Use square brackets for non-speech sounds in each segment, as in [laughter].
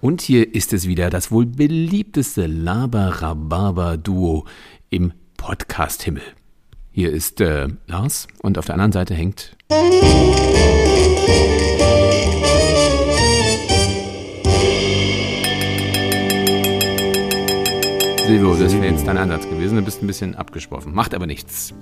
Und hier ist es wieder das wohl beliebteste Laber-Rhabarber-Duo im Podcast-Himmel. Hier ist äh, Lars und auf der anderen Seite hängt. Silvio, das wäre jetzt dein Ansatz gewesen. Du bist ein bisschen abgeschworfen. Macht aber nichts.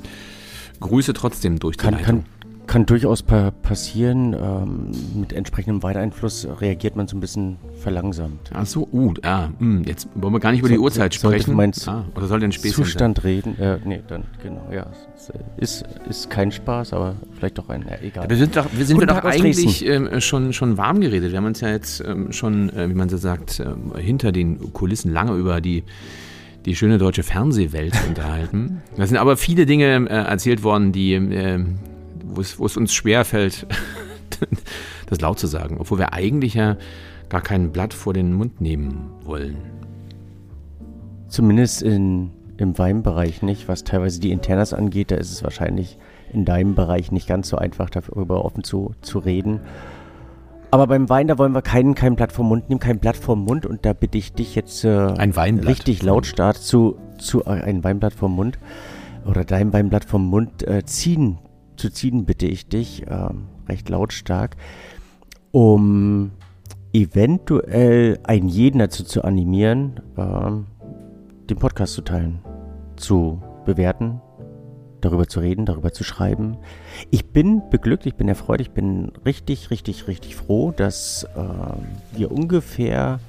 Grüße trotzdem durch die Kann, Leitung. kann, kann durchaus pa passieren. Ähm, mit entsprechendem Weitereinfluss reagiert man so ein bisschen verlangsamt. Ach so, uh, ah, mh, jetzt wollen wir gar nicht über die So- Uhrzeit sollte sprechen. meinst ah, oder soll denn Späßchen Zustand reden. Äh, nee, dann, genau, ja. Es Ist, ist kein Spaß, aber vielleicht doch ein, äh, egal. sein? Wir sind doch, wir sind wir doch eigentlich ähm, schon, schon warm geredet. Wir haben uns ja jetzt ähm, schon, äh, wie man so sagt, ähm, hinter den Kulissen lange über die, die schöne deutsche Fernsehwelt [laughs] unterhalten. Da sind aber viele Dinge äh, erzählt worden, die, äh, wo es wo es uns schwerfällt, [laughs] das laut zu sagen. Obwohl wir eigentlich ja gar kein Blatt vor den Mund nehmen wollen. Zumindest in, im Weinbereich nicht. Was teilweise die Internas angeht, da ist es wahrscheinlich in deinem Bereich nicht ganz so einfach, darüber offen zu, zu reden. Aber beim Wein, da wollen wir kein, kein Blatt vom Mund nehmen, kein Blatt vom Mund. Und da bitte ich dich jetzt äh, Ein Weinblatt richtig lautstark zu, zu äh, ein Weinblatt vom Mund oder dein Weinblatt vom Mund äh, ziehen, zu ziehen, bitte ich dich, ähm, recht lautstark, um eventuell einen jeden dazu zu animieren, ähm, den Podcast zu teilen, zu bewerten, darüber zu reden, darüber zu schreiben. Ich bin beglückt, ich bin erfreut, ich bin richtig, richtig, richtig froh, dass ähm, wir ungefähr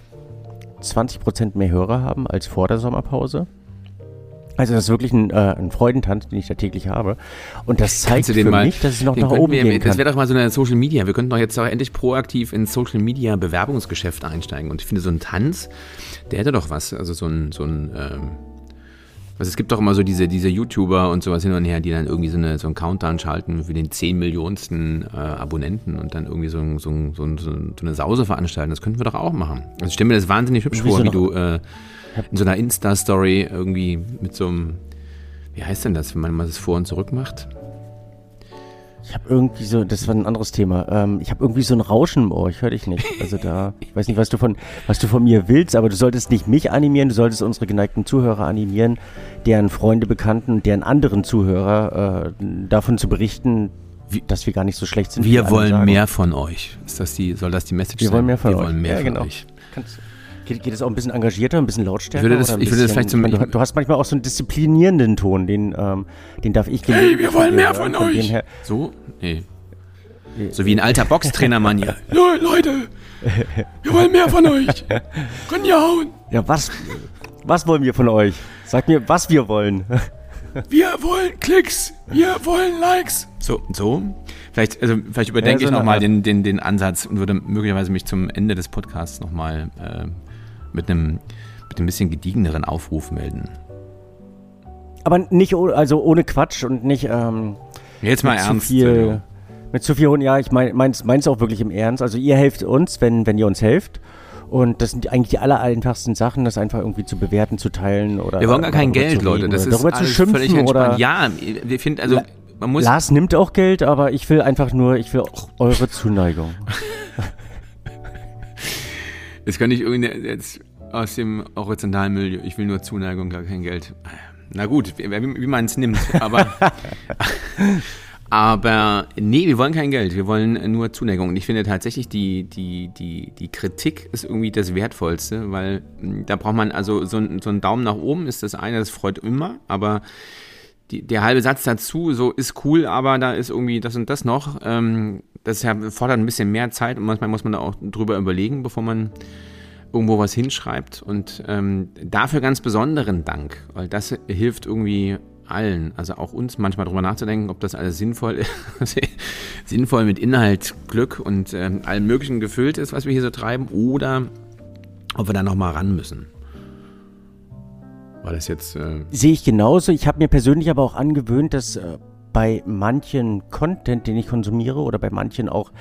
20% mehr Hörer haben als vor der Sommerpause. Also das ist wirklich ein, äh, ein Freudentanz, den ich da täglich habe. Und das zeigt für mal- mich, dass es noch nach oben wir, gehen Das kann. wäre doch mal so eine Social Media. Wir könnten doch jetzt auch endlich proaktiv ins Social Media Bewerbungsgeschäft einsteigen. Und ich finde, so ein Tanz, der hätte doch was. Also so ein, so ein, ähm, also es gibt doch immer so diese, diese YouTuber und sowas hin und her, die dann irgendwie so, eine, so einen Countdown schalten für den 10 Millionsten äh, Abonnenten und dann irgendwie so, so, so, so eine Sause veranstalten. Das könnten wir doch auch machen. Also ich stelle mir das wahnsinnig hübsch vor, wie du äh, in so einer Insta-Story irgendwie mit so einem, wie heißt denn das, wenn man mal das vor und zurück macht? Ich habe irgendwie so, das war ein anderes Thema. Ähm, ich habe irgendwie so ein Rauschen im Ohr, ich höre dich nicht. Also da, ich weiß nicht, was du von, was du von mir willst, aber du solltest nicht mich animieren, du solltest unsere geneigten Zuhörer animieren, deren Freunde, Bekannten, deren anderen Zuhörer äh, davon zu berichten, Wie- dass wir gar nicht so schlecht sind. Wir wollen mehr von euch. Ist das die, soll das die Message Wir sein? wollen mehr von Wir euch. wollen mehr Ja, von genau. euch. Kannst, geht, geht es auch ein bisschen engagierter, ein bisschen lautstärker? Ich würde das- ich würde das bisschen- vielleicht zum- du, du hast manchmal auch so einen disziplinierenden Ton, den, ähm, den darf ich Hey, wir wollen mehr von euch. So? Nee. So wie ein alter Boxtrainer-Mann hier. [laughs] Leute, wir wollen mehr von euch. Können ja hauen. Ja, was, was wollen wir von euch? Sag mir, was wir wollen. [laughs] Wir wollen Klicks. Wir wollen Likes. So, so. Vielleicht, also, vielleicht überdenke Ja, so ich nochmal den, den, den Ansatz und würde möglicherweise mich zum Ende des Podcasts nochmal äh, mit einem mit einem bisschen gediegeneren Aufruf melden. Aber nicht, also ohne Quatsch und nicht ähm, Jetzt mal mit ernst. zu viel, mit zu viel Hohn. Ja, ich mein, meins, meins auch wirklich im Ernst. Also ihr helft uns, wenn, wenn ihr uns helft. Und das sind eigentlich die aller einfachsten Sachen, das einfach irgendwie zu bewerten, zu teilen oder. Wir wollen gar kein Geld, Leute. Das ist darüber zu schimpfen entspannt. oder. Ja, wir finden, also man muss. Lars nimmt auch Geld, aber ich will einfach nur, ich will auch eure Zuneigung. [laughs] Jetzt kann ich irgendwie jetzt aus dem horizontalen Milieu, ich will nur Zuneigung, gar kein Geld. Na gut, wie, wie man es nimmt, aber, [laughs] aber nee, wir wollen kein Geld, wir wollen nur Zuneigung. Und ich finde tatsächlich, die, die, die, die Kritik ist irgendwie das Wertvollste, weil mh, da braucht man, also so, ein- so ein Daumen nach oben ist das eine, das freut immer, aber die, der halbe Satz dazu, so ist cool, aber da ist irgendwie das und das noch. Ähm, das fordert ein bisschen mehr Zeit und manchmal muss man da auch drüber überlegen, bevor man irgendwo was hinschreibt. Und ähm, dafür ganz besonderen Dank, weil das hilft irgendwie allen, also auch uns manchmal drüber nachzudenken, ob das alles sinnvoll [laughs] ist, sinnvoll mit Inhalt, Glück und ähm, allem Möglichen gefüllt ist, was wir hier so treiben, oder ob wir da nochmal ran müssen. War das jetzt. Äh, Sehe ich genauso. Ich habe mir persönlich aber auch angewöhnt, dass äh, bei manchen Content, den ich konsumiere oder bei manchen auch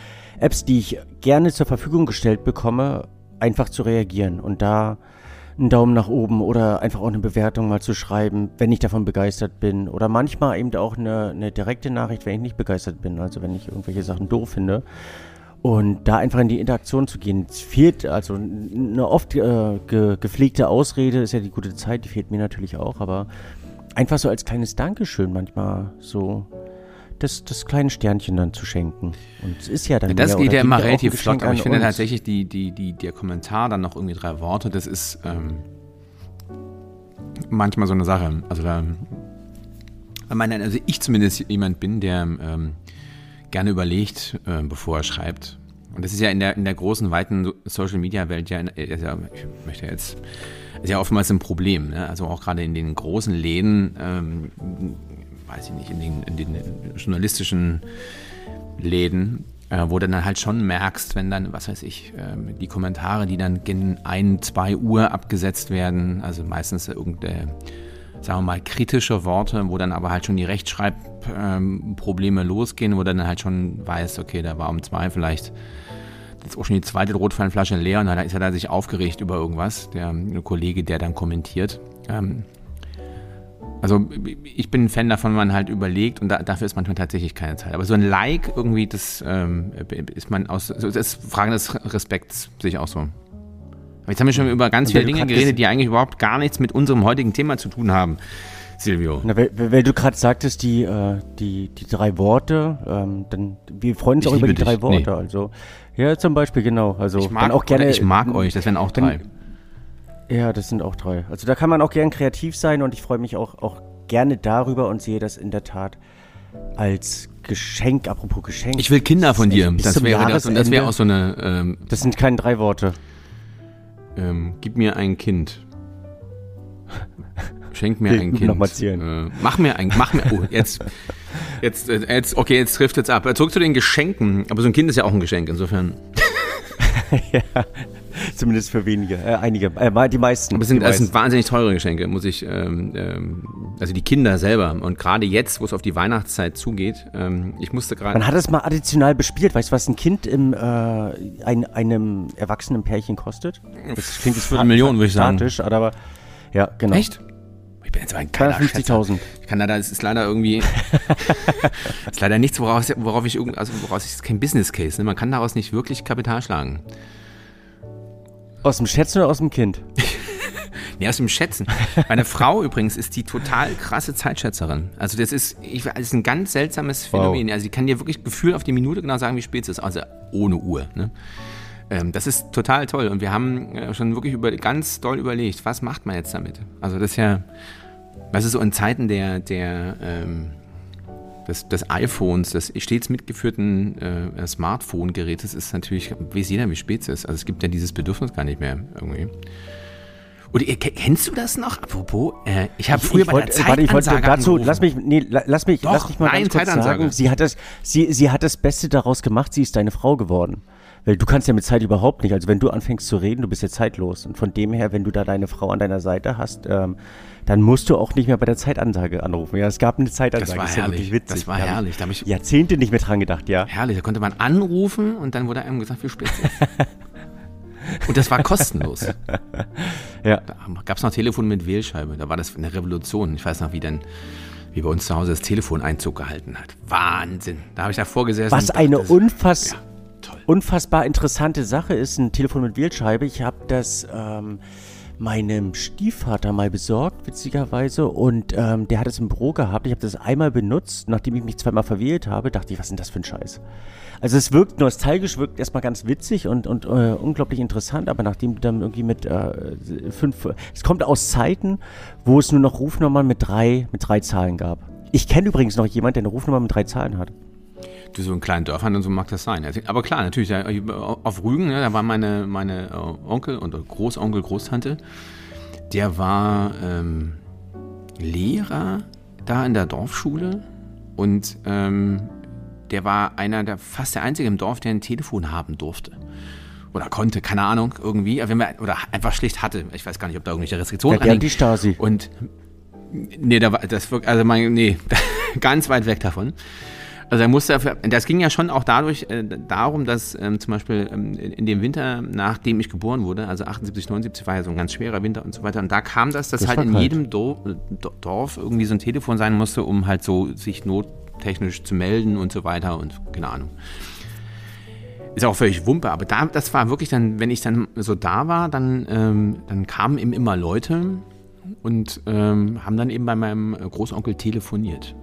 Apps, die ich gerne zur Verfügung gestellt bekomme, einfach zu reagieren und da einen Daumen nach oben oder einfach auch eine Bewertung mal zu schreiben, wenn ich davon begeistert bin. Oder manchmal eben auch eine, eine direkte Nachricht, wenn ich nicht begeistert bin, also wenn ich irgendwelche Sachen doof finde. Und da einfach in die Interaktion zu gehen, es fehlt, also eine oft äh, ge gepflegte Ausrede ist ja die gute Zeit, die fehlt mir natürlich auch, aber einfach so als kleines Dankeschön manchmal so das, das kleine Sternchen dann zu schenken. Und es ist ja dann. Das geht ja immer relativ flott, aber ich finde tatsächlich die, die, die, der Kommentar dann noch irgendwie drei Worte, das ist ähm, manchmal so eine Sache. Also da, meine, also ich zumindest jemand bin, der ähm, gerne überlegt, äh, bevor er schreibt. Und das ist ja in der, in der großen, weiten Social-Media-Welt ja, äh, ich möchte jetzt, ist ja oftmals ein Problem. Ne? Also auch gerade in den großen Läden, ähm, weiß ich nicht, in den, in den journalistischen Läden, äh, wo du dann halt schon merkst, wenn dann, was weiß ich, äh, die Kommentare, die dann gegen ein, zwei Uhr abgesetzt werden, also meistens irgendeine sagen wir mal, kritische Worte, wo dann aber halt schon die Rechtschreibprobleme ähm, losgehen, wo dann halt schon weiß, okay, da war um zwei vielleicht jetzt auch schon die zweite Rotweinflasche leer und dann ist er da sich aufgeregt über irgendwas, der Kollege, der dann kommentiert. Ähm, also ich bin ein Fan davon, wenn man halt überlegt und da, dafür ist manchmal tatsächlich keine Zeit. Aber so ein Like irgendwie, das ähm, ist man aus, das ist Frage des Respekts, sehe ich auch so. Jetzt haben wir schon über ganz viele Dinge geredet, die eigentlich überhaupt gar nichts mit unserem heutigen Thema zu tun haben. Silvio. Na, weil, weil, du gerade sagtest, die, äh, die, die drei Worte, ähm, dann wir freuen uns ich auch über die dich. drei Worte. Nee. Also ja, zum Beispiel genau. Also ich mag, auch gerne. Ich mag euch. Das wären auch drei. Wenn, ja, das sind auch drei. Also da kann man auch gern kreativ sein und ich freue mich auch, auch gerne darüber und sehe das in der Tat als Geschenk. Apropos Geschenk. Ich will Kinder von dir. Das wäre das und das wäre auch so eine. Ähm, das sind keine drei Worte ähm, gib mir ein Kind. [laughs] Schenk mir ein Kind. Nochmal zählen. Äh, mach mir ein, mach mir, oh, jetzt, jetzt, äh, jetzt, okay, jetzt trifft jetzt ab. Zurück zu den Geschenken. Aber so ein Kind ist ja auch ein Geschenk, insofern. [laughs] ja, zumindest für wenige, äh, einige, äh, die meisten. Aber es sind, sind wahnsinnig teure Geschenke, muss ich, ähm, ähm, also die Kinder selber und gerade jetzt, wo es auf die Weihnachtszeit zugeht, ähm, ich musste gerade. Man hat es mal additional bespielt, weißt du, was ein Kind im, äh, ein, einem erwachsenen Pärchen kostet? Das klingt jetzt für eine Million, würde ich sagen. aber ja, genau. Echt? Ich bin jetzt aber ein keiner 50.000. Ich kann da, es ist leider irgendwie, [laughs] ist leider nichts, woraus, worauf ich, also woraus ich, ist kein Business Case, ne? man kann daraus nicht wirklich Kapital schlagen. Aus dem Schätzen oder aus dem Kind? [laughs] nee, aus dem Schätzen. Meine Frau übrigens ist die total krasse Zeitschätzerin. Also das ist, ich, das ist ein ganz seltsames Phänomen. Wow. Also sie kann dir wirklich Gefühl auf die Minute genau sagen, wie spät es ist. Also ohne Uhr. Ne? Ähm, das ist total toll. Und wir haben äh, schon wirklich über, ganz doll überlegt, was macht man jetzt damit? Also das ist ja, was ist so in Zeiten der, der ähm, des, des iPhones, des stets mitgeführten äh, Smartphone-Gerätes ist natürlich, weiß jeder, wie spät es ist. Also es gibt ja dieses Bedürfnis gar nicht mehr irgendwie. Und kennst du das noch? Apropos, äh, ich habe früher ich bei wollt, der Warte, ich wollte dazu, lass mich, nee, lass mich, Doch, lass mich mal nein, ganz kurz sagen, sie hat, das, sie, sie hat das Beste daraus gemacht, sie ist deine Frau geworden. Weil du kannst ja mit Zeit überhaupt nicht. Also wenn du anfängst zu reden, du bist ja zeitlos. Und von dem her, wenn du da deine Frau an deiner Seite hast, ähm, dann musst du auch nicht mehr bei der Zeitansage anrufen. Ja, es gab eine Zeitansage. Das war das herrlich. Ja das war da herrlich. Da ich Jahrzehnte nicht mehr dran gedacht, ja. Herrlich. Da konnte man anrufen und dann wurde einem gesagt, wie spät. [laughs] Und das war kostenlos. ja. Da gab es noch Telefon mit Wählscheibe. Da war das eine Revolution. Ich weiß noch, wie dann wie bei uns zu Hause das Telefon Einzug gehalten hat. Wahnsinn. Da habe ich davor gesessen. Was eine unfass, ja, unfassbar interessante Sache ist, ein Telefon mit Wählscheibe. Ich habe das ähm, meinem Stiefvater mal besorgt, witzigerweise. Und ähm, der hat es im Büro gehabt. Ich habe das einmal benutzt. Nachdem ich mich zweimal verwählt habe, dachte ich, was ist denn das für ein Scheiß? Also es wirkt nostalgisch, wirkt erstmal ganz witzig und, und äh, unglaublich interessant, aber nachdem du dann irgendwie mit äh, fünf, es kommt aus Zeiten, wo es nur noch Rufnummern mit drei, mit drei Zahlen gab. Ich kenne übrigens noch jemanden, der eine Rufnummer mit drei Zahlen hat. Du, so in kleinen Dörfern und so mag das sein. Aber klar, natürlich, auf Rügen, da war meine, meine äh, Onkel und Großonkel, Großtante, der war ähm, Lehrer da in der Dorfschule und ähm, der war einer der fast der einzige im Dorf, der ein Telefon haben durfte. Oder konnte, keine Ahnung, irgendwie. Oder einfach schlicht hatte. Ich weiß gar nicht, ob da irgendwelche Restriktionen waren. Ja, die Stasi. Und nee, da war das also mein, nee, [laughs] ganz weit weg davon. Also er musste dafür, das ging ja schon auch dadurch äh, darum, dass ähm, zum Beispiel ähm, in dem Winter, nachdem ich geboren wurde, also 78, 79 war ja so ein ganz schwerer Winter und so weiter. Und da kam das, dass das halt in jedem Dorf, Dorf irgendwie so ein Telefon sein musste, um halt so sich nottechnisch zu melden und so weiter und keine Ahnung. ist auch völlig Wumpe, aber da, das war wirklich dann, wenn ich dann so da war, dann, ähm, dann kamen eben immer Leute und ähm, haben dann eben bei meinem Großonkel telefoniert.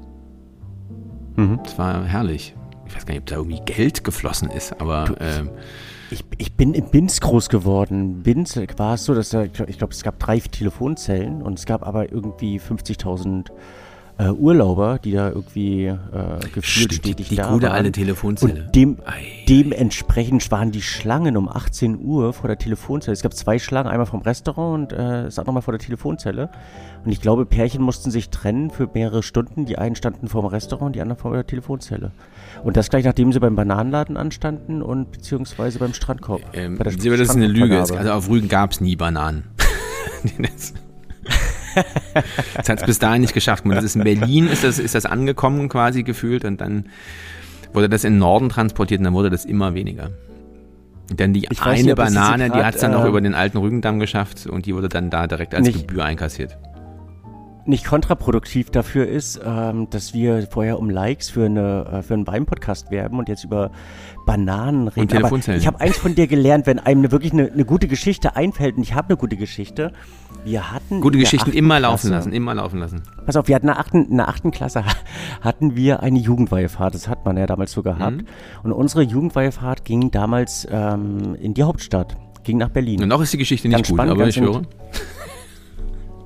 Mhm. Das war herrlich. Ich weiß gar nicht, ob da irgendwie Geld geflossen ist, aber. Ähm, ich, ich bin in Binz groß geworden. Binz war es so, dass da, ich glaube, es gab drei Telefonzellen und es gab aber irgendwie 50.000 äh, Urlauber, die da irgendwie äh, gefühlt stetig die da gute alte Telefonzelle. Und dem, dementsprechend waren die Schlangen um 18 Uhr vor der Telefonzelle. Es gab zwei Schlangen, einmal vom Restaurant und äh, das andere mal vor der Telefonzelle. Und ich glaube, Pärchen mussten sich trennen für mehrere Stunden. Die einen standen vor dem Restaurant, die anderen vor der Telefonzelle. Und das gleich nachdem sie beim Bananenladen anstanden und beziehungsweise beim Strandkorb. Ähm, das ist eine Lüge. Also auf Rügen gab es nie Bananen. [laughs] das hat es bis dahin nicht geschafft. Das ist in Berlin ist das, ist das angekommen quasi gefühlt und dann wurde das in den Norden transportiert und dann wurde das immer weniger. Dann die ich eine nicht, Banane, die hat es dann äh, noch über den alten Rügendamm geschafft und die wurde dann da direkt als nicht, Gebühr einkassiert nicht kontraproduktiv dafür ist, ähm, dass wir vorher um Likes für, eine, äh, für einen Wein-Podcast werben und jetzt über Bananen reden. Und Telefonzellen. ich habe eins von dir gelernt, wenn einem wirklich eine, eine gute Geschichte einfällt, und ich habe eine gute Geschichte, wir hatten... Gute Geschichten immer laufen lassen, immer laufen lassen. Pass auf, wir hatten in der achten, in der achten Klasse hatten wir eine Jugendweihefahrt, das hat man ja damals so gehabt. Mhm. Und unsere Jugendweihefahrt ging damals ähm, in die Hauptstadt, ging nach Berlin. Und noch ist die Geschichte nicht ganz gut, spannend, aber ich höre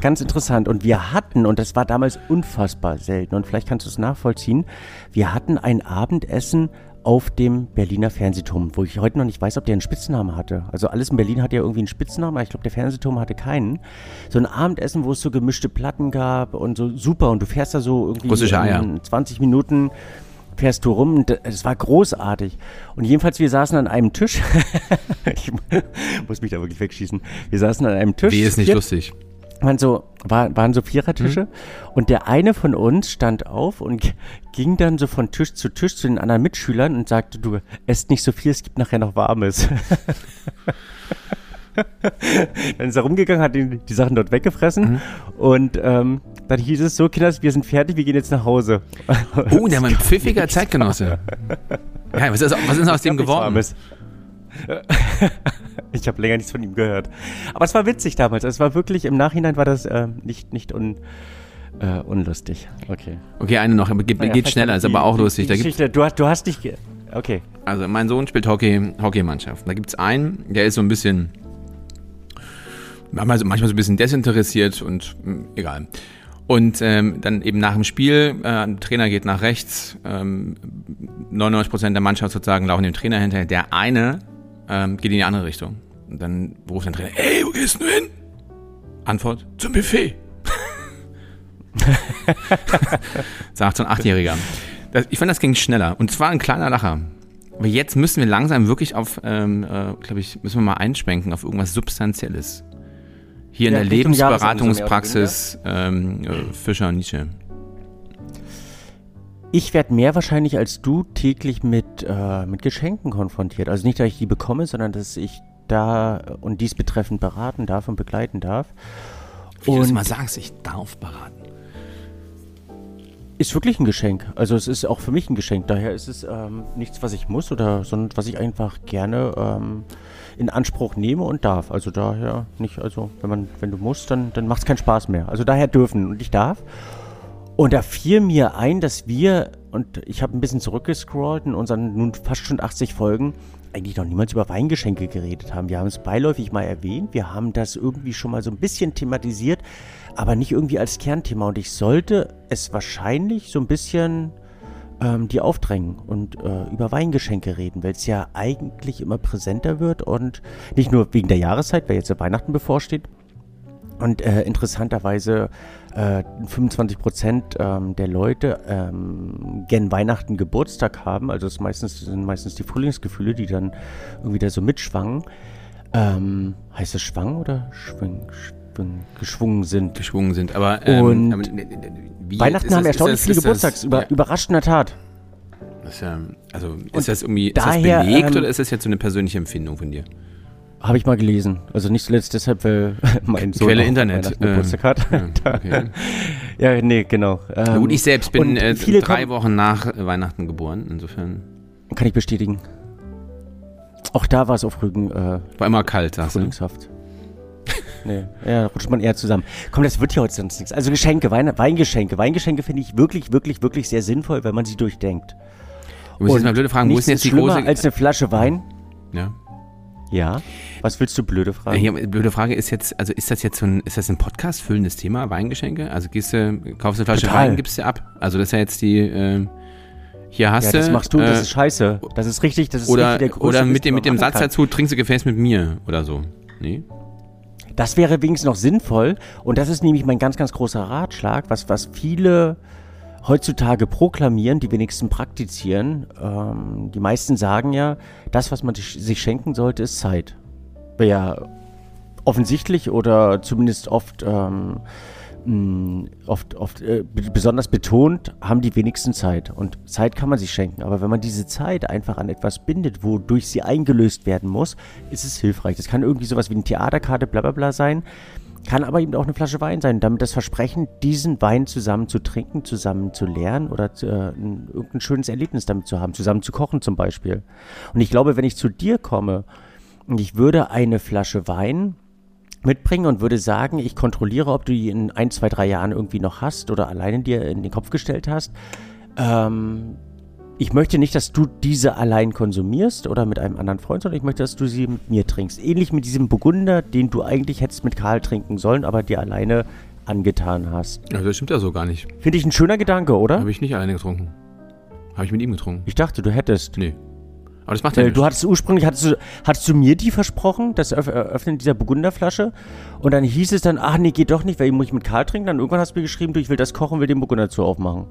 ganz interessant. Und wir hatten, und das war damals unfassbar selten, und vielleicht kannst du es nachvollziehen, wir hatten ein Abendessen auf dem Berliner Fernsehturm, wo ich heute noch nicht weiß, ob der einen Spitznamen hatte. Also alles in Berlin hatte ja irgendwie einen Spitznamen, aber ich glaube, der Fernsehturm hatte keinen. So ein Abendessen, wo es so gemischte Platten gab und so super. Und du fährst da so irgendwie Russische Eier. 20 Minuten fährst du rum. Es war großartig. Und jedenfalls, wir saßen an einem Tisch. [laughs] ich muss mich da wirklich wegschießen. Wir saßen an einem Tisch. Wie ist nicht lustig waren so, war, waren so Vierertische mhm. und der eine von uns stand auf und ging dann so von Tisch zu Tisch zu den anderen Mitschülern und sagte, du esst nicht so viel, es gibt nachher noch Warmes. [laughs] dann ist er rumgegangen, hat die, die Sachen dort weggefressen mhm. und ähm, dann hieß es so, Kinders, wir sind fertig, wir gehen jetzt nach Hause. Oh, der war ein pfiffiger [laughs] Zeitgenosse. Ja, was ist, was ist aus dem geworden? Warmes. [laughs] ich habe länger nichts von ihm gehört. Aber es war witzig damals. Es war wirklich, im Nachhinein war das äh, nicht, nicht un, äh, unlustig. Okay. Okay, eine noch. Geht, naja, geht schneller, ist aber auch lustig. Die Geschichte, du, du hast dich. Okay. Also, mein Sohn spielt Hockey, Hockeymannschaft. Da gibt es einen, der ist so ein bisschen. Manchmal, manchmal so ein bisschen desinteressiert und mh, hm, egal. Und ähm, dann eben nach dem Spiel, äh, der Trainer geht nach rechts, ähm, 99% der Mannschaft sozusagen laufen dem Trainer hinterher. Der eine ähm, geht in die andere Richtung. Und dann ruft der Trainer, ey, wo gehst du hin? Antwort, zum Buffet. [laughs] Sagt so ein Achtjähriger. Das, ich fand, das ging schneller. Und zwar ein kleiner Lacher. Aber jetzt müssen wir langsam wirklich auf, ähm, äh, glaube ich, müssen wir mal einschwenken auf irgendwas Substanzielles. Hier ja, in der Lebensberatungspraxis ähm, äh, Fischer Nietzsche. Ich werde mehr wahrscheinlich als du täglich mit, äh, mit Geschenken konfrontiert. Also nicht, dass ich die bekomme, sondern dass ich da und dies betreffend beraten darf und begleiten darf. Wie und du mal sagst, ich darf beraten. Ist wirklich ein Geschenk. Also es ist auch für mich ein Geschenk. Daher ist es ähm, nichts, was ich muss oder sondern was ich einfach gerne ähm, in Anspruch nehme und darf. Also daher nicht, also wenn man, wenn du musst, dann, dann macht es keinen Spaß mehr. Also daher dürfen und ich darf. Und da fiel mir ein, dass wir, und ich habe ein bisschen zurückgescrollt in unseren nun fast schon 80 Folgen, eigentlich noch niemals über Weingeschenke geredet haben. Wir haben es beiläufig mal erwähnt, wir haben das irgendwie schon mal so ein bisschen thematisiert, aber nicht irgendwie als Kernthema. Und ich sollte es wahrscheinlich so ein bisschen ähm, die aufdrängen und äh, über Weingeschenke reden, weil es ja eigentlich immer präsenter wird und nicht nur wegen der Jahreszeit, weil jetzt ja Weihnachten bevorsteht. Und äh, interessanterweise äh, 25 Prozent ähm, der Leute ähm, gern Weihnachten Geburtstag haben. Also es meistens, sind meistens die Frühlingsgefühle, die dann irgendwie da so mitschwangen. Ähm, heißt es schwang oder schwing, schwing, geschwungen sind? Geschwungen sind, aber. Ähm, Und aber, wie, Weihnachten haben erstaunlich viele Geburtstags, über, ja. überrascht in der Tat. Das ist ja, also ist Und das irgendwie daher, ist das belegt ähm, oder ist das jetzt so eine persönliche Empfindung von dir? Habe ich mal gelesen. Also nicht zuletzt deshalb, weil [laughs] mein Sohn Quelle Internet. Geburtstag hat. Ja, [laughs] okay. [laughs] ja, nee, genau. Ähm, gut, ich selbst bin äh, drei Wochen nach Weihnachten geboren, insofern. Kann ich bestätigen. Auch da war es auf Rügen. Äh, war immer kalt, sagst du? nee, ja, rutscht man eher zusammen. Komm, das wird ja heute sonst nichts. Also Geschenke, Wein, Weingeschenke. Weingeschenke finde ich wirklich, wirklich, wirklich sehr sinnvoll, wenn man sie durchdenkt. Du musst jetzt mal blöde fragen, wo ist denn jetzt die große... als eine Flasche Wein? Ja. Ja. Was willst du blöde fragen? Ja, blöde Frage ist jetzt, also ist das jetzt so ein, ist das ein Podcast füllendes Thema, Weingeschenke? Also gehst du, kaufst du eine Flasche Total. Wein, gibst du ab. Also das ist ja jetzt die, äh, hier hast ja, du. Das machst du, äh, das ist scheiße. Das ist richtig, das ist oder, richtig der Oder mit dem, mit dem Satz kann. dazu, trinkst du Gefäß mit mir oder so. Nee? Das wäre wenigstens noch sinnvoll. Und das ist nämlich mein ganz, ganz großer Ratschlag, was, was viele heutzutage proklamieren, die wenigsten praktizieren. Ähm, die meisten sagen ja, das, was man sich schenken sollte, ist Zeit. Ja offensichtlich oder zumindest oft, ähm, oft, oft äh, besonders betont, haben die wenigsten Zeit. Und Zeit kann man sich schenken. Aber wenn man diese Zeit einfach an etwas bindet, wodurch sie eingelöst werden muss, ist es hilfreich. Das kann irgendwie sowas wie eine Theaterkarte, bla bla bla sein. Kann aber eben auch eine Flasche Wein sein. Damit das Versprechen, diesen Wein zusammen zu trinken, zusammen zu lernen oder äh, ein, irgendein schönes Erlebnis damit zu haben, zusammen zu kochen zum Beispiel. Und ich glaube, wenn ich zu dir komme und ich würde eine Flasche Wein mitbringen und würde sagen, ich kontrolliere, ob du die in ein, zwei, drei Jahren irgendwie noch hast oder alleine dir in den Kopf gestellt hast, ähm, ich möchte nicht, dass du diese allein konsumierst oder mit einem anderen Freund, sondern ich möchte, dass du sie mit mir trinkst. Ähnlich mit diesem Burgunder, den du eigentlich hättest mit Karl trinken sollen, aber dir alleine angetan hast. Ja, das stimmt ja so gar nicht. Finde ich ein schöner Gedanke, oder? Habe ich nicht alleine getrunken. Habe ich mit ihm getrunken. Ich dachte, du hättest. Nee. Aber das macht ja äh, Du hattest ursprünglich, hattest du, hattest du mir die versprochen, das Öffnen dieser Burgunderflasche? Und dann hieß es dann, ach nee, geht doch nicht, weil ich muss ich mit Karl trinken. Dann irgendwann hast du mir geschrieben, du, ich will das kochen, will den Burgunder zu aufmachen.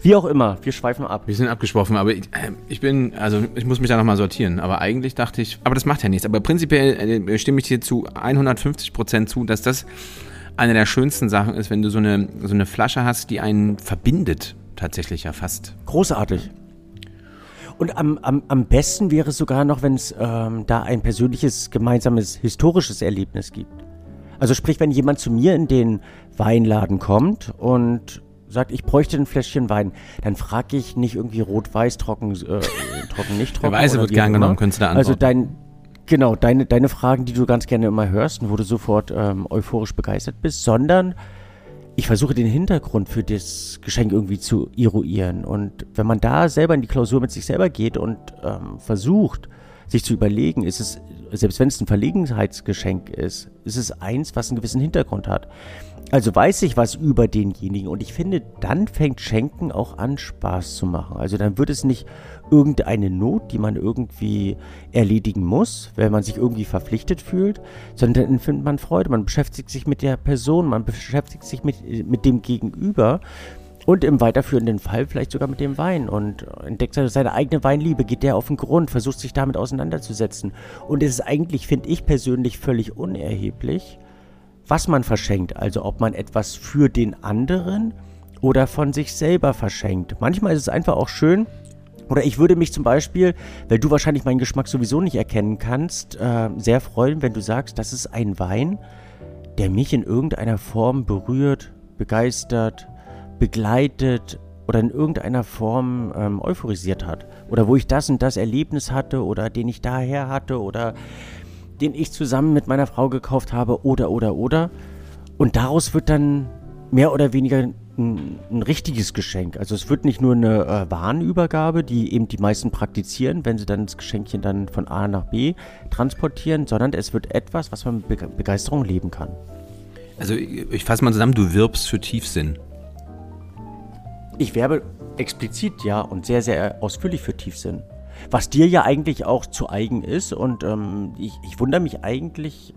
Wie auch immer, wir schweifen ab. Wir sind abgeschworfen, aber ich, äh, ich bin, also ich muss mich da nochmal sortieren. Aber eigentlich dachte ich, aber das macht ja nichts. Aber prinzipiell äh, stimme ich dir zu 150 Prozent zu, dass das eine der schönsten Sachen ist, wenn du so eine, so eine Flasche hast, die einen verbindet, tatsächlich ja fast. Großartig. Und am, am, am besten wäre es sogar noch, wenn es ähm, da ein persönliches, gemeinsames, historisches Erlebnis gibt. Also sprich, wenn jemand zu mir in den Weinladen kommt und sagt, ich bräuchte ein Fläschchen Wein, dann frage ich nicht irgendwie rot-weiß, trocken, äh, trocken, nicht trocken. Der Weiße wird gern genommen, könntest du da also antworten. Also dein, genau, deine, deine Fragen, die du ganz gerne immer hörst und wo du sofort ähm, euphorisch begeistert bist, sondern ich versuche den Hintergrund für das Geschenk irgendwie zu eruieren. Und wenn man da selber in die Klausur mit sich selber geht und ähm, versucht, sich zu überlegen, ist es, selbst wenn es ein Verlegenheitsgeschenk ist, ist es eins, was einen gewissen Hintergrund hat. Also weiß ich was über denjenigen und ich finde, dann fängt Schenken auch an, Spaß zu machen. Also dann wird es nicht irgendeine Not, die man irgendwie erledigen muss, wenn man sich irgendwie verpflichtet fühlt, sondern dann findet man Freude. Man beschäftigt sich mit der Person, man beschäftigt sich mit, mit dem Gegenüber und im weiterführenden Fall vielleicht sogar mit dem Wein und entdeckt seine eigene Weinliebe, geht der auf den Grund, versucht sich damit auseinanderzusetzen. Und es ist eigentlich, finde ich persönlich, völlig unerheblich, was man verschenkt, also ob man etwas für den anderen oder von sich selber verschenkt. Manchmal ist es einfach auch schön, oder ich würde mich zum Beispiel, weil du wahrscheinlich meinen Geschmack sowieso nicht erkennen kannst, äh, sehr freuen, wenn du sagst, das ist ein Wein, der mich in irgendeiner Form berührt, begeistert, begleitet oder in irgendeiner Form ähm, euphorisiert hat. Oder wo ich das und das Erlebnis hatte oder den ich daher hatte oder den ich zusammen mit meiner Frau gekauft habe oder oder oder. Und daraus wird dann mehr oder weniger ein, ein richtiges Geschenk. Also es wird nicht nur eine äh, Warenübergabe, die eben die meisten praktizieren, wenn sie dann das Geschenkchen dann von A nach B transportieren, sondern es wird etwas, was man mit Be Begeisterung leben kann. Also ich fasse mal zusammen, du wirbst für Tiefsinn. Ich werbe explizit ja und sehr, sehr ausführlich für Tiefsinn. Was dir ja eigentlich auch zu eigen ist und ähm, ich, ich wundere mich eigentlich,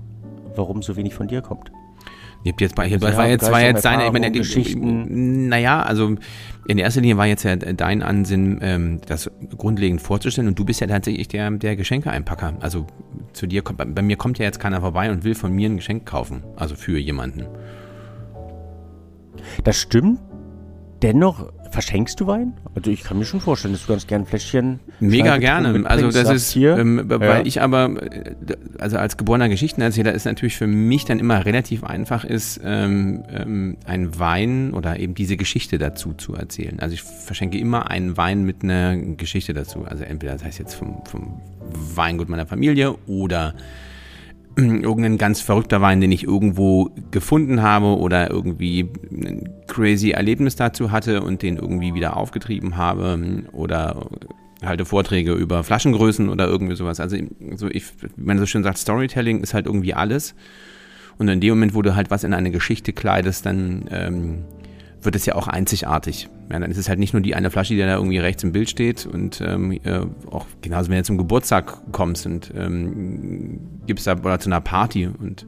warum so wenig von dir kommt. Ihr habt jetzt bei, also, war jetzt, war jetzt deine, ich meine, Geschichten. Naja, also in erster Linie war jetzt ja dein Ansinn, ähm, das grundlegend vorzustellen und du bist ja tatsächlich der, der Geschenkeeinpacker. Also zu dir kommt, bei mir kommt ja jetzt keiner vorbei und will von mir ein Geschenk kaufen, also für jemanden. Das stimmt. Dennoch Verschenkst du Wein? Also ich kann mir schon vorstellen, dass du ganz gern ein Fläschchen. Mega gerne. Also das ist, hier, ähm, weil ja. ich aber, also als geborener Geschichtenerzähler ist natürlich für mich dann immer relativ einfach ist, ähm, ähm, ein Wein oder eben diese Geschichte dazu zu erzählen. Also ich verschenke immer einen Wein mit einer Geschichte dazu. Also entweder das heißt jetzt vom, vom Weingut meiner Familie oder irgendein ganz verrückter Wein, den ich irgendwo gefunden habe oder irgendwie ein crazy Erlebnis dazu hatte und den irgendwie wieder aufgetrieben habe oder halte Vorträge über Flaschengrößen oder irgendwie sowas. Also so ich, wie man so schön sagt, Storytelling ist halt irgendwie alles. Und in dem Moment, wo du halt was in eine Geschichte kleidest, dann ähm, wird es ja auch einzigartig. Ja, dann ist es halt nicht nur die eine Flasche, die da irgendwie rechts im Bild steht und ähm, äh, auch genauso, wenn du zum Geburtstag kommst und ähm, gibst da oder zu einer Party und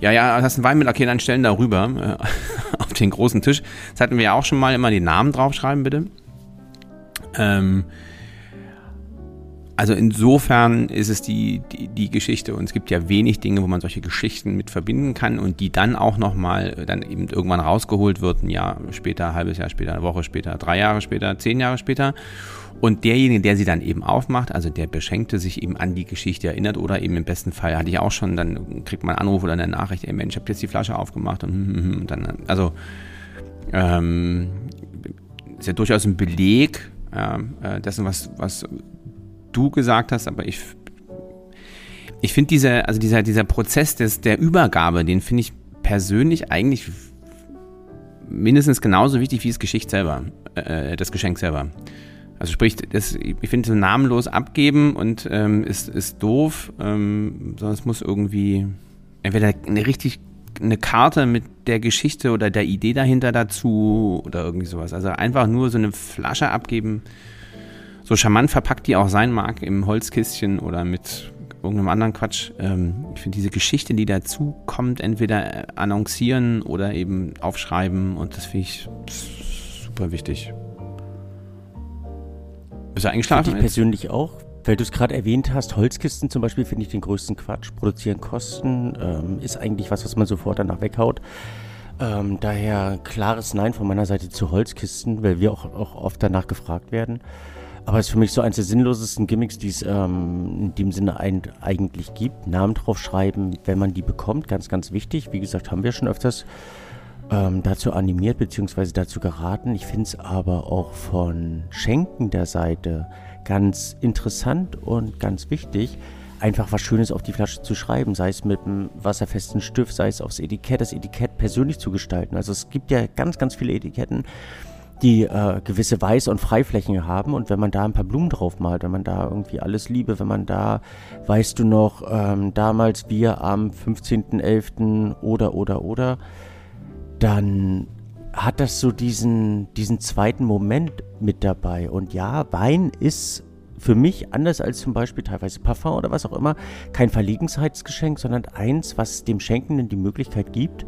ja, ja, hast einen Wein mit, okay, dann stellen da rüber äh, [laughs] auf den großen Tisch. Das hatten wir ja auch schon mal, immer die Namen draufschreiben, bitte. Ähm, also insofern ist es die, die, die, Geschichte und es gibt ja wenig Dinge, wo man solche Geschichten mit verbinden kann und die dann auch nochmal äh, dann eben irgendwann rausgeholt wird, ein Jahr später, ein halbes Jahr später, eine Woche später, drei Jahre später, zehn Jahre später. Und derjenige, der sie dann eben aufmacht, also der Beschenkte sich eben an die Geschichte erinnert oder eben im besten Fall hatte ich auch schon, dann kriegt man einen Anruf oder eine Nachricht, ey Mensch, ich habe jetzt die Flasche aufgemacht und, hm, hm, hm, und dann, also ähm, ist ja durchaus ein Beleg äh, dessen, was, was du gesagt hast, aber ich, ich finde diese, also dieser, dieser Prozess des, der Übergabe, den finde ich persönlich eigentlich mindestens genauso wichtig wie das Geschicht selber, äh, das Geschenk selber. Also sprich, das, ich finde so namenlos abgeben und ähm, ist, ist doof, ähm, sondern es muss irgendwie entweder eine richtig eine Karte mit der Geschichte oder der Idee dahinter dazu oder irgendwie sowas. Also einfach nur so eine Flasche abgeben, so charmant verpackt die auch sein mag im Holzkistchen oder mit irgendeinem anderen Quatsch. Ähm, ich finde diese Geschichte, die dazu kommt, entweder annoncieren oder eben aufschreiben und das finde ich super wichtig. Bist du eingeschlafen? Ich persönlich auch. Weil du es gerade erwähnt hast, Holzkisten zum Beispiel finde ich den größten Quatsch. Produzieren Kosten ähm, ist eigentlich was, was man sofort danach weghaut. Ähm, daher klares Nein von meiner Seite zu Holzkisten, weil wir auch, auch oft danach gefragt werden. Aber es ist für mich so eines der sinnlosesten Gimmicks, die es ähm, in dem Sinne ein, eigentlich gibt. Namen draufschreiben, wenn man die bekommt, ganz, ganz wichtig. Wie gesagt, haben wir schon öfters ähm, dazu animiert bzw. dazu geraten. Ich finde es aber auch von Schenken der Seite ganz interessant und ganz wichtig, einfach was Schönes auf die Flasche zu schreiben, sei es mit einem wasserfesten Stift, sei es aufs Etikett, das Etikett persönlich zu gestalten. Also es gibt ja ganz, ganz viele Etiketten, die äh, gewisse Weiß- und Freiflächen haben. Und wenn man da ein paar Blumen drauf malt, wenn man da irgendwie alles liebe, wenn man da, weißt du noch, ähm, damals wir am 15.11. oder, oder, oder, dann hat das so diesen, diesen zweiten Moment mit dabei. Und ja, Wein ist für mich, anders als zum Beispiel teilweise Parfum oder was auch immer, kein Verlegenheitsgeschenk, sondern eins, was dem Schenkenden die Möglichkeit gibt,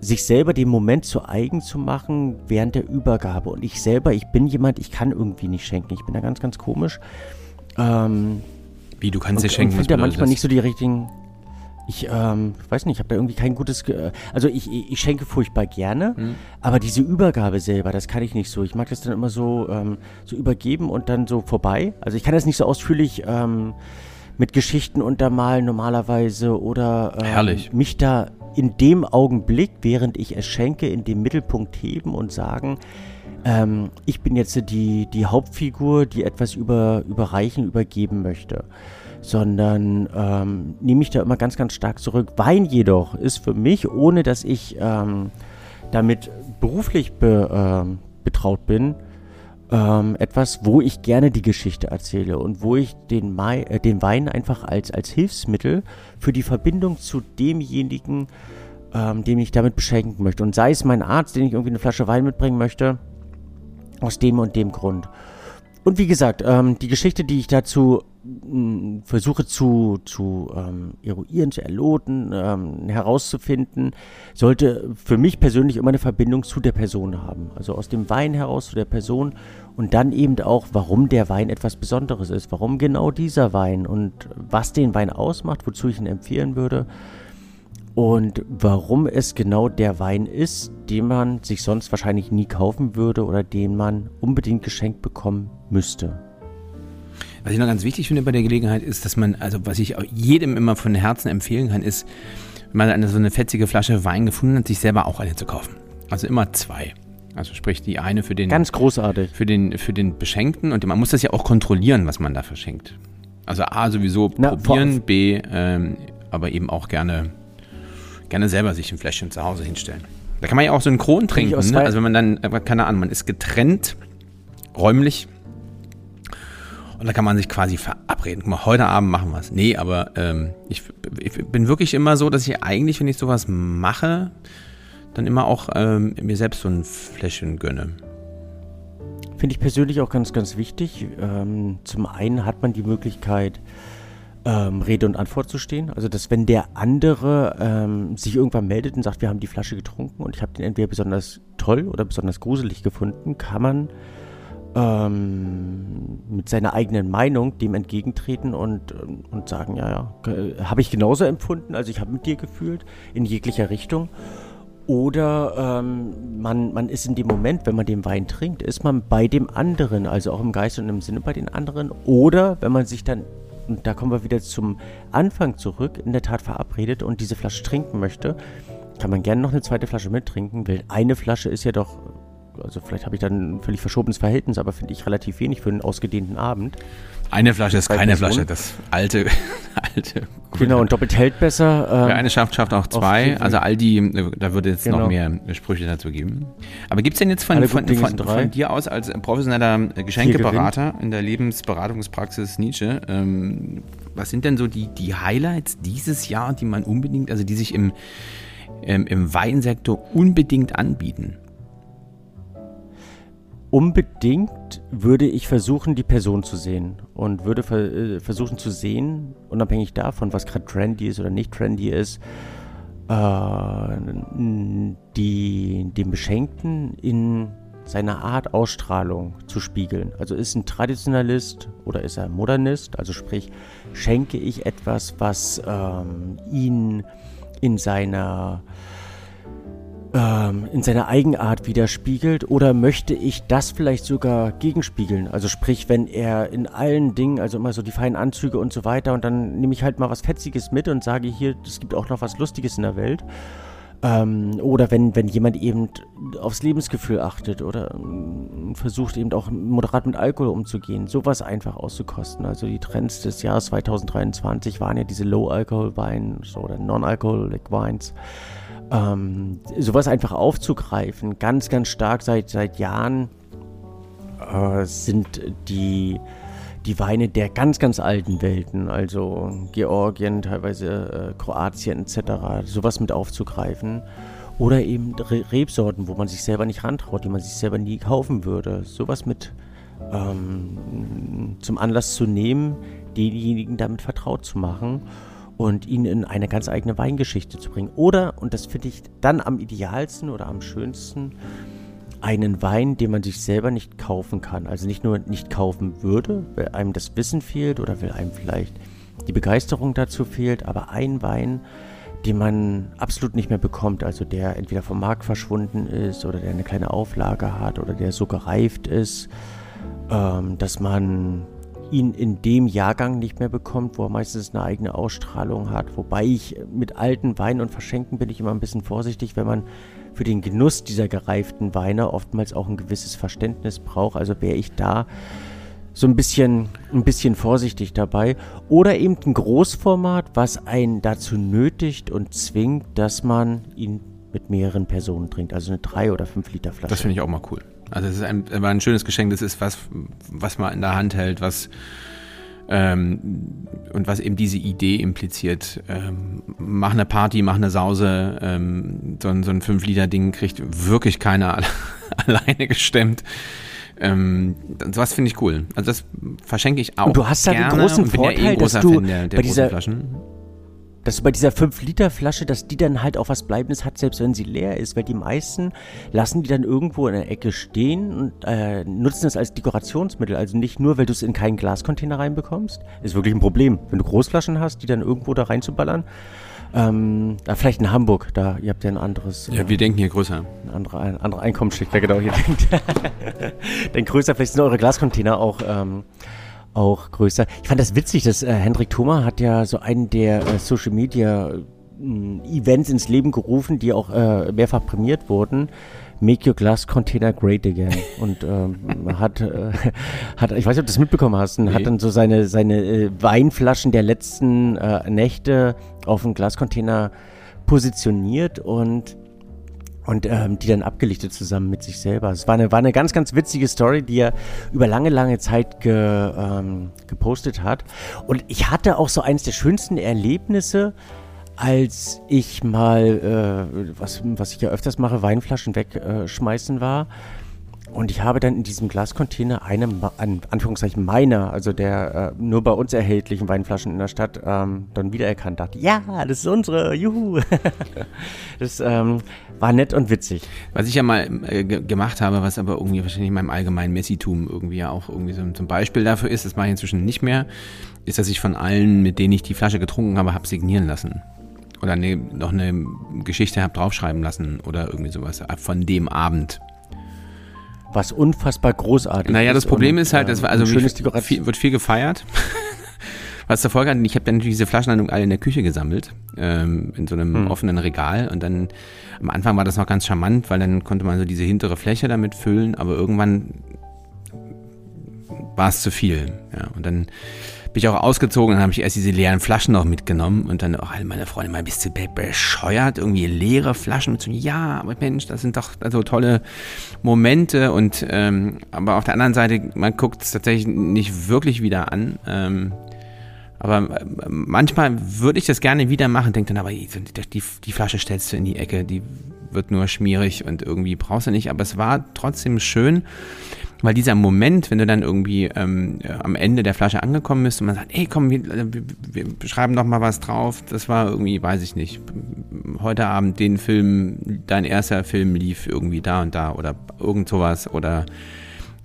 sich selber den Moment zu eigen zu machen während der Übergabe. Und ich selber, ich bin jemand, ich kann irgendwie nicht schenken. Ich bin da ganz, ganz komisch. Ähm, Wie, du kannst dir schenken? Ich finde da manchmal nicht so die richtigen... Ich ähm, weiß nicht, ich habe da irgendwie kein gutes... Ge also ich, ich, schenke furchtbar gerne, hm. aber diese Übergabe selber, das kann ich nicht so. Ich mag das dann immer so, ähm, so übergeben und dann so vorbei. Also ich kann das nicht so ausführlich... Ähm, mit Geschichten untermalen normalerweise oder ähm, mich da in dem Augenblick, während ich es schenke, in den Mittelpunkt heben und sagen, ähm, ich bin jetzt die, die Hauptfigur, die etwas über, überreichen, übergeben möchte. Sondern ähm, nehme ich da immer ganz, ganz stark zurück. Wein jedoch ist für mich, ohne dass ich ähm, damit beruflich be, äh, betraut bin, ähm, etwas, wo ich gerne die Geschichte erzähle und wo ich den, Mai, äh, den Wein einfach als, als Hilfsmittel für die Verbindung zu demjenigen, ähm, den ich damit beschenken möchte. Und sei es mein Arzt, den ich irgendwie eine Flasche Wein mitbringen möchte, aus dem und dem Grund. Und wie gesagt, ähm, die Geschichte, die ich dazu versuche zu, zu ähm, eruieren, zu erloten, ähm, herauszufinden, sollte für mich persönlich immer eine Verbindung zu der Person haben. Also aus dem Wein heraus zu der Person und dann eben auch, warum der Wein etwas Besonderes ist, warum genau dieser Wein und was den Wein ausmacht, wozu ich ihn empfehlen würde. und warum es genau der Wein ist, den man sich sonst wahrscheinlich nie kaufen würde oder den man unbedingt geschenkt bekommen müsste. Was ich noch ganz wichtig finde bei der Gelegenheit ist, dass man, also was ich jedem immer von Herzen empfehlen kann, ist, wenn man eine, so eine fetzige Flasche Wein gefunden hat, sich selber auch eine zu kaufen. Also immer zwei. Also sprich die eine für den ganz großartig für den für den Beschenkten und man muss das ja auch kontrollieren, was man da verschenkt. Also a sowieso Na, probieren, b ähm, aber eben auch gerne gerne selber sich ein Fläschchen zu Hause hinstellen. Da kann man ja auch so einen Kron trinken. Ne? Also wenn man dann, äh, keine Ahnung, man ist getrennt, räumlich. Und da kann man sich quasi verabreden. Guck mal, heute Abend machen wir es. Nee, aber ähm, ich, ich, bin wirklich immer so, dass ich eigentlich, wenn ich sowas mache, dann immer auch ähm, mir selbst so ein Fläschchen gönne. Finde ich persönlich auch ganz, ganz wichtig. Ähm, zum einen hat man die Möglichkeit, ähm, Rede und Antwort zu stehen. Also, dass wenn der andere ähm, sich irgendwann meldet und sagt, wir haben die Flasche getrunken und ich habe den entweder besonders toll oder besonders gruselig gefunden, kann man ähm, mit seiner eigenen Meinung dem entgegentreten und, und sagen, ja, ja, habe ich genauso empfunden, also ich habe mit dir gefühlt, in jeglicher Richtung. Oder ähm, man, man ist in dem Moment, wenn man den Wein trinkt, ist man bei dem anderen, also auch im Geist und im Sinne bei den anderen. Oder wenn man sich dann und da kommen wir wieder zum Anfang zurück, in der Tat verabredet und diese Flasche trinken möchte, kann man gerne noch eine zweite Flasche mittrinken, weil eine Flasche ist ja doch, also vielleicht habe ich dann ein völlig verschobenes Verhältnis, aber finde ich relativ wenig für einen ausgedehnten Abend. Eine Flasche ist keine. Flasche, das alte, [laughs] alte. Genau, und doppelt hält besser. Ähm, Wer eine schafft, schafft auch zwei. Also all die, da würde es genau. noch mehr Sprüche dazu geben. Aber gibt es denn jetzt von, von, von, von, dir aus als professioneller Geschenkeberater in der Lebensberatungspraxis Nietzsche, ähm, was sind denn so die, die Highlights dieses Jahr, die man unbedingt, also die sich im, ähm, im Weinsektor unbedingt anbieten? Unbedingt würde ich versuchen, die Person zu sehen und würde ver äh, versuchen zu sehen, unabhängig davon, was gerade trendy ist oder nicht trendy ist, äh, die, den Beschenkten in seiner Art Ausstrahlung zu spiegeln. Also ist ein Traditionalist oder ist er Modernist? Also sprich, schenke ich etwas, was ähm, ihn in seiner ähm, in seiner Eigenart widerspiegelt oder möchte ich das vielleicht sogar gegenspiegeln? Also sprich, wenn er in allen Dingen, also immer so die feinen Anzüge und so weiter und dann nehme ich halt mal was Fetziges mit und sage hier, es gibt auch noch was Lustiges in der Welt. Ähm, oder wenn, wenn jemand eben aufs Lebensgefühl achtet oder ähm, versucht eben auch moderat mit Alkohol umzugehen, sowas einfach auszukosten. Also die Trends des Jahres 2023 waren ja diese Low-Alcohol-Wines oder Non-Alcoholic Wines ähm, sowas einfach aufzugreifen, ganz, ganz stark seit, seit Jahren äh, sind die, die Weine der ganz, ganz alten Welten, also Georgien, teilweise äh, Kroatien etc., sowas mit aufzugreifen. Oder eben Re Rebsorten, wo man sich selber nicht rantraut, die man sich selber nie kaufen würde. Sowas mit ähm, zum Anlass zu nehmen, denjenigen damit vertraut zu machen und ihn in eine ganz eigene Weingeschichte zu bringen. Oder, und das finde ich dann am idealsten oder am schönsten, einen Wein, den man sich selber nicht kaufen kann. Also nicht nur nicht kaufen würde, weil einem das Wissen fehlt oder weil einem vielleicht die Begeisterung dazu fehlt, aber ein Wein, den man absolut nicht mehr bekommt, also der entweder vom Markt verschwunden ist oder der eine kleine Auflage hat oder der so gereift ist, ähm, dass man ihn in dem Jahrgang nicht mehr bekommt, wo er meistens eine eigene Ausstrahlung hat. Wobei ich mit alten Weinen und Verschenken bin ich immer ein bisschen vorsichtig, wenn man für den Genuss dieser gereiften Weine oftmals auch ein gewisses Verständnis braucht. Also wäre ich da so ein bisschen, ein bisschen vorsichtig dabei. Oder eben ein Großformat, was einen dazu nötigt und zwingt, dass man ihn mit mehreren Personen trinkt. Also eine 3 oder 5 Liter Flasche. Das finde ich auch mal cool. Also es ist ein, war ein schönes Geschenk, das ist was, was man in der Hand hält, was ähm, und was eben diese Idee impliziert. Ähm, mach eine Party, mach eine Sause, ähm, so, ein, so ein 5-Liter-Ding kriegt wirklich keiner [laughs] alleine gestemmt. Ähm, was finde ich cool. Also das verschenke ich auch. Und du hast da den großen Vorteil, ja eh dass du der, der bei dieser Flaschen dass du bei dieser 5-Liter-Flasche, dass die dann halt auch was Bleibendes hat, selbst wenn sie leer ist, weil die meisten lassen die dann irgendwo in der Ecke stehen und äh, nutzen es als Dekorationsmittel. Also nicht nur, weil du es in keinen Glascontainer reinbekommst. Ist wirklich ein Problem. Wenn du Großflaschen hast, die dann irgendwo da reinzuballern, Ähm, da vielleicht in Hamburg, da, ihr habt ja ein anderes. Ja, wir denken hier größer. Ein anderer, ein anderer Einkommensschicht, ja genau, ihr denkt. [laughs] Denn größer, vielleicht sind eure Glascontainer auch, ähm, auch größer. Ich fand das witzig, dass äh, Hendrik Thoma hat ja so einen der äh, Social Media äh, Events ins Leben gerufen, die auch äh, mehrfach prämiert wurden. Make Your Glass Container Great Again. [laughs] Und ähm, hat, äh, hat, ich weiß nicht, ob du das mitbekommen hast, nee. hat dann so seine, seine äh, Weinflaschen der letzten äh, Nächte auf dem Glascontainer positioniert und und ähm, die dann abgelichtet zusammen mit sich selber. Es war eine, war eine ganz, ganz witzige Story, die er über lange, lange Zeit ge, ähm, gepostet hat. Und ich hatte auch so eines der schönsten Erlebnisse, als ich mal, äh, was, was ich ja öfters mache, Weinflaschen wegschmeißen äh, war. Und ich habe dann in diesem Glascontainer eine, an Anführungszeichen meiner, also der äh, nur bei uns erhältlichen Weinflaschen in der Stadt, ähm, dann wiedererkannt. Dachte, ja, das ist unsere, juhu. [laughs] das ähm, war nett und witzig. Was ich ja mal äh, gemacht habe, was aber irgendwie wahrscheinlich in meinem allgemeinen Messitum irgendwie ja auch irgendwie so zum Beispiel dafür ist, das mache ich inzwischen nicht mehr, ist, dass ich von allen, mit denen ich die Flasche getrunken habe, habe signieren lassen oder ne, noch eine Geschichte habe draufschreiben lassen oder irgendwie sowas von dem Abend. Was unfassbar großartig naja, ist. Naja, das Problem und, ist halt, das war also viel, wird viel gefeiert. [laughs] Was zur Folge hat, ich habe dann diese Flaschen alle in der Küche gesammelt, ähm, in so einem hm. offenen Regal. Und dann am Anfang war das noch ganz charmant, weil dann konnte man so diese hintere Fläche damit füllen, aber irgendwann war es zu viel. Ja, und dann bin ich auch ausgezogen, dann habe ich erst diese leeren Flaschen noch mitgenommen und dann auch alle meine Freunde mal, bist du bescheuert? Irgendwie leere Flaschen mit so, ja, aber Mensch, das sind doch so tolle Momente und ähm, aber auf der anderen Seite, man guckt es tatsächlich nicht wirklich wieder an. Ähm, aber äh, manchmal würde ich das gerne wieder machen, denke dann aber, die, die, die Flasche stellst du in die Ecke, die wird nur schmierig und irgendwie brauchst du nicht. Aber es war trotzdem schön, weil dieser Moment, wenn du dann irgendwie ähm, am Ende der Flasche angekommen bist und man sagt, ey, komm, wir, wir, wir schreiben noch mal was drauf, das war irgendwie, weiß ich nicht, heute Abend den Film, dein erster Film lief irgendwie da und da oder irgend sowas oder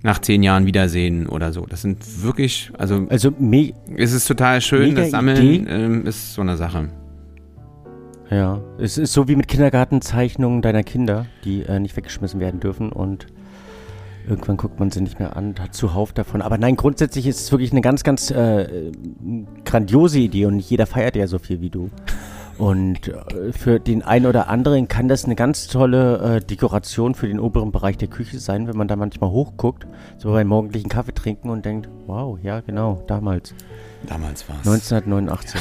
nach zehn Jahren wiedersehen oder so. Das sind wirklich, also, also me es ist total schön, das Sammeln ähm, ist so eine Sache. Ja, es ist so wie mit Kindergartenzeichnungen deiner Kinder, die äh, nicht weggeschmissen werden dürfen und Irgendwann guckt man sie nicht mehr an, hat zuhauf davon. Aber nein, grundsätzlich ist es wirklich eine ganz, ganz äh, grandiose Idee und nicht jeder feiert ja so viel wie du. Und äh, für den einen oder anderen kann das eine ganz tolle äh, Dekoration für den oberen Bereich der Küche sein, wenn man da manchmal hochguckt, so beim morgendlichen Kaffee trinken und denkt, wow, ja genau, damals. Damals war es. 1989.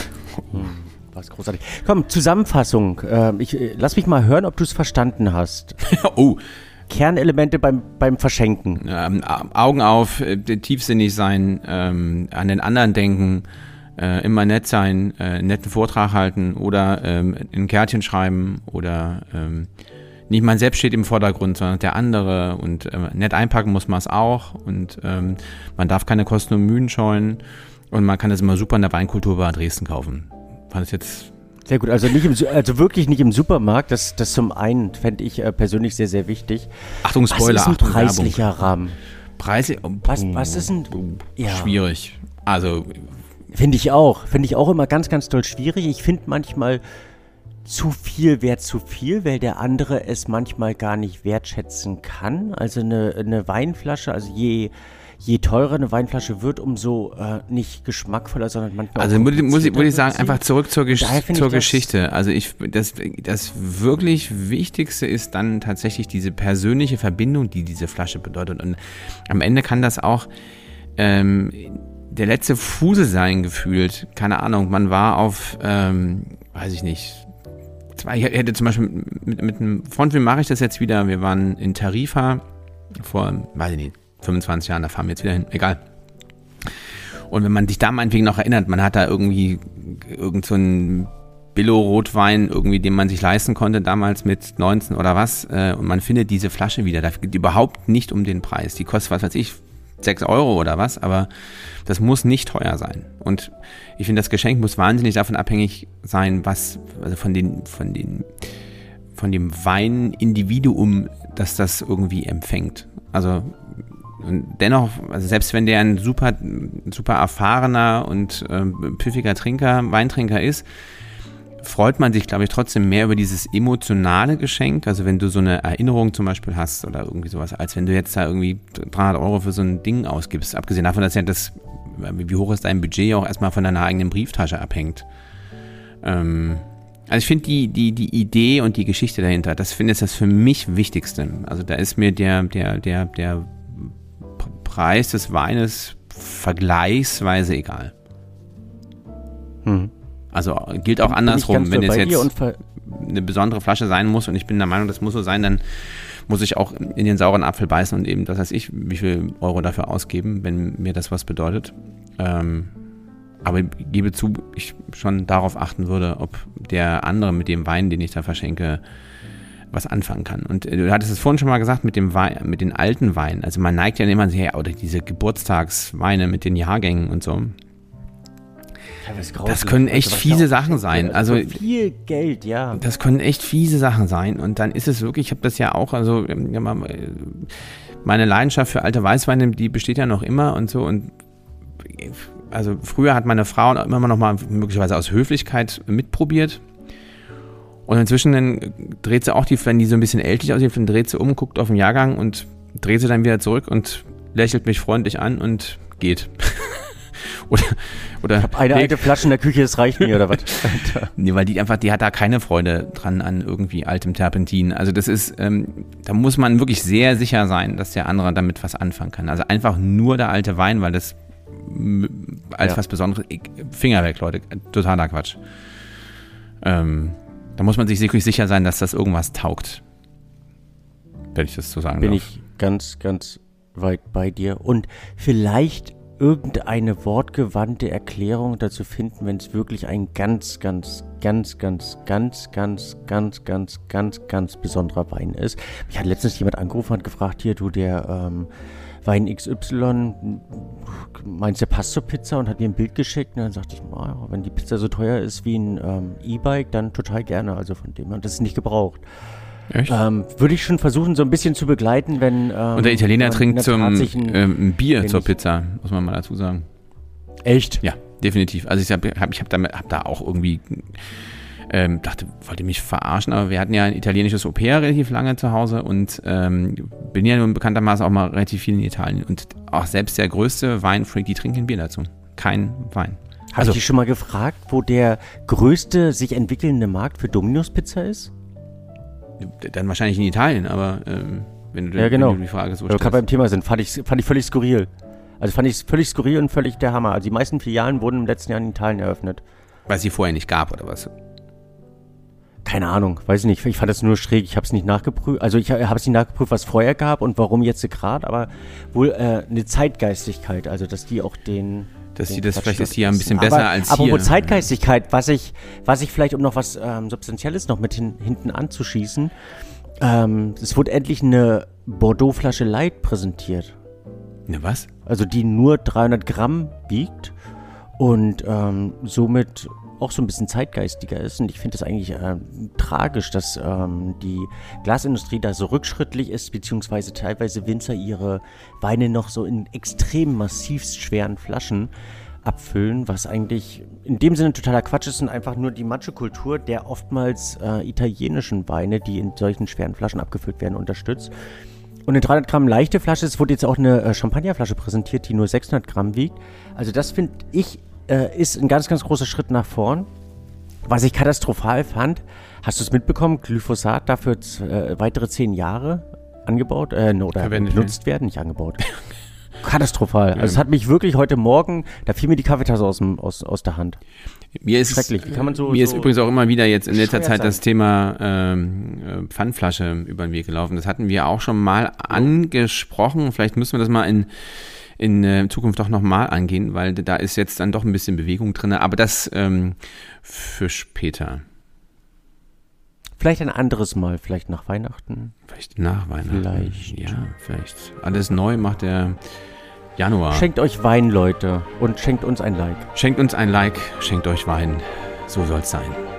hm, war es großartig. Komm, Zusammenfassung. Ähm, ich, äh, lass mich mal hören, ob du es verstanden hast. [laughs] oh, Kernelemente beim, beim Verschenken? Ähm, Augen auf, äh, tiefsinnig sein, ähm, an den anderen denken, äh, immer nett sein, äh, einen netten Vortrag halten oder ähm, ein Kärtchen schreiben oder ähm, nicht man selbst steht im Vordergrund, sondern der andere und äh, nett einpacken muss man es auch und ähm, man darf keine Kosten und Mühen scheuen und man kann es immer super in der Weinkulturbar Dresden kaufen. Fand es jetzt sehr gut, also, nicht im, also wirklich nicht im Supermarkt. Das, das zum einen fände ich äh, persönlich sehr, sehr wichtig. Achtung, Spoiler, was ist ein Achtung, preislicher Werbung. Rahmen? Preise, oh, was, was ist ein. Ja. Schwierig. Also. Finde ich auch. Finde ich auch immer ganz, ganz toll schwierig. Ich finde manchmal zu viel wert zu viel, weil der andere es manchmal gar nicht wertschätzen kann. Also eine, eine Weinflasche, also je je teurer eine Weinflasche wird, umso äh, nicht geschmackvoller, sondern manchmal. Also muss, muss, ich, muss ich sagen, einfach zurück zur, Gesch zur Geschichte. Also ich, das, das wirklich Wichtigste ist dann tatsächlich diese persönliche Verbindung, die diese Flasche bedeutet. Und am Ende kann das auch ähm, der letzte Fuse sein gefühlt. Keine Ahnung, man war auf, ähm, weiß ich nicht, ich hätte zum Beispiel mit, mit einem Freund, wie mache ich das jetzt wieder? Wir waren in Tarifa vor, weiß ich nicht, 25 Jahren, da fahren wir jetzt wieder hin, egal. Und wenn man sich da meinetwegen noch erinnert, man hat da irgendwie irgend so einen Billo-Rotwein, irgendwie, den man sich leisten konnte, damals mit 19 oder was, äh, und man findet diese Flasche wieder. Da geht überhaupt nicht um den Preis. Die kostet, was weiß ich, 6 Euro oder was, aber das muss nicht teuer sein. Und ich finde, das Geschenk muss wahnsinnig davon abhängig sein, was, also von den, von den, von dem Weinindividuum, das das irgendwie empfängt. Also und dennoch, also selbst wenn der ein super, super erfahrener und äh, pfiffiger Trinker, Weintrinker ist, freut man sich, glaube ich, trotzdem mehr über dieses emotionale Geschenk. Also wenn du so eine Erinnerung zum Beispiel hast oder irgendwie sowas, als wenn du jetzt da irgendwie 300 Euro für so ein Ding ausgibst. Abgesehen davon, dass ja das, wie hoch ist dein Budget, auch erstmal von deiner eigenen Brieftasche abhängt. Ähm, also ich finde die, die, die Idee und die Geschichte dahinter, das finde ich das für mich Wichtigste. Also da ist mir der, der, der, der Preis des Weines vergleichsweise egal. Hm. Also gilt auch andersrum, wenn es jetzt eine besondere Flasche sein muss und ich bin der Meinung, das muss so sein, dann muss ich auch in den sauren Apfel beißen und eben, das heißt ich, wie viel Euro dafür ausgeben, wenn mir das was bedeutet. Ähm, aber ich gebe zu, ich schon darauf achten würde, ob der andere mit dem Wein, den ich da verschenke, was anfangen kann. Und äh, du hattest es vorhin schon mal gesagt mit dem Wein, mit den alten Weinen. Also man neigt ja immer sehr, oder diese Geburtstagsweine mit den Jahrgängen und so. Das können echt also, fiese Sachen sein. Also viel Geld, ja. Das können echt fiese Sachen sein. Und dann ist es wirklich, ich habe das ja auch, also meine Leidenschaft für alte Weißweine, die besteht ja noch immer und so. Und also früher hat meine Frau immer noch mal möglicherweise aus Höflichkeit mitprobiert. Und inzwischen dann dreht sie auch die, wenn die so ein bisschen ältlich aussieht, dann dreht sie um, guckt auf den Jahrgang und dreht sie dann wieder zurück und lächelt mich freundlich an und geht. [laughs] oder, oder. Ich habe eine nee. alte Flasche in der Küche, das reicht mir, oder was? [laughs] nee, weil die einfach, die hat da keine Freude dran an irgendwie altem Terpentin. Also das ist, ähm, da muss man wirklich sehr sicher sein, dass der andere damit was anfangen kann. Also einfach nur der alte Wein, weil das als ja. was Besonderes, Finger weg, Leute, totaler Quatsch. Ähm, da muss man sich wirklich sicher sein, dass das irgendwas taugt. Wenn ich das so sagen Bin darf. ich ganz, ganz weit bei dir. Und vielleicht irgendeine wortgewandte Erklärung dazu finden, wenn es wirklich ein ganz, ganz, ganz, ganz, ganz, ganz, ganz, ganz, ganz, ganz besonderer Wein ist. Mich hat letztens jemand angerufen und gefragt, hier, du, der ähm, Wein XY, meinst du, passt zur Pizza und hat mir ein Bild geschickt. Und dann sagte ich, oh, wenn die Pizza so teuer ist wie ein ähm, E-Bike, dann total gerne. Also von dem her, das ist nicht gebraucht. Echt? Ähm, würde ich schon versuchen, so ein bisschen zu begleiten, wenn. Ähm, und der Italiener trinkt zum ähm, Bier zur Pizza, muss man mal dazu sagen. Echt? Ja, definitiv. Also ich habe hab, ich hab hab da auch irgendwie ähm, dachte, wollte mich verarschen, aber wir hatten ja ein italienisches Au-pair relativ lange zu Hause und ähm, bin ja nun bekanntermaßen auch mal relativ viel in Italien. Und auch selbst der größte Weinfreak, die trinken Bier dazu. Kein Wein. Also, ich dich schon mal gefragt, wo der größte sich entwickelnde Markt für Domino's Pizza ist? Dann wahrscheinlich in Italien, aber ähm, wenn, du, ja, genau. wenn du die Frage so stellst. gerade beim Thema sind, fand ich, fand ich völlig skurril. Also fand ich völlig skurril und völlig der Hammer. Also die meisten Filialen wurden im letzten Jahr in Italien eröffnet. Weil es sie vorher nicht gab, oder was? Keine Ahnung, weiß ich nicht. Ich fand das nur schräg. Ich habe es nicht nachgeprüft. Also ich habe es nicht nachgeprüft, was vorher gab und warum jetzt gerade, aber wohl äh, eine Zeitgeistigkeit, also dass die auch den dass die das vielleicht ist hier ein bisschen besser aber, als aber hier. Aber Zeitgeistigkeit, was ich, was ich vielleicht, um noch was ähm, Substanzielles noch mit hin, hinten anzuschießen, ähm, es wurde endlich eine Bordeaux-Flasche Light präsentiert. Eine was? Also die nur 300 Gramm wiegt und ähm, somit auch so ein bisschen zeitgeistiger ist. Und ich finde es eigentlich äh, tragisch, dass ähm, die Glasindustrie da so rückschrittlich ist, beziehungsweise teilweise Winzer ihre Weine noch so in extrem massivst schweren Flaschen abfüllen, was eigentlich in dem Sinne totaler Quatsch ist und einfach nur die Macho-Kultur der oftmals äh, italienischen Weine, die in solchen schweren Flaschen abgefüllt werden, unterstützt. Und eine 300 Gramm leichte Flasche, es wurde jetzt auch eine äh, Champagnerflasche präsentiert, die nur 600 Gramm wiegt. Also das finde ich äh, ist ein ganz, ganz großer Schritt nach vorn. Was ich katastrophal fand, hast du es mitbekommen, Glyphosat dafür äh, weitere zehn Jahre angebaut äh, oder benutzt werden, nicht angebaut. [laughs] Katastrophal. Also es hat mich wirklich heute Morgen, da fiel mir die Kaffeetasse aus, dem, aus, aus der Hand. Mir ist, Schrecklich. Wie kann man so, mir so ist übrigens auch immer wieder jetzt in letzter Zeit sein. das Thema ähm, äh, Pfandflasche über den Weg gelaufen. Das hatten wir auch schon mal angesprochen. Vielleicht müssen wir das mal in in äh, Zukunft doch nochmal angehen, weil da ist jetzt dann doch ein bisschen Bewegung drin. Aber das ähm, für später. Vielleicht ein anderes Mal, vielleicht nach Weihnachten. Vielleicht nach Weihnachten. Vielleicht. Ja, vielleicht. Alles neu macht der Januar. Schenkt euch Wein, Leute. Und schenkt uns ein Like. Schenkt uns ein Like, schenkt euch Wein. So soll's sein.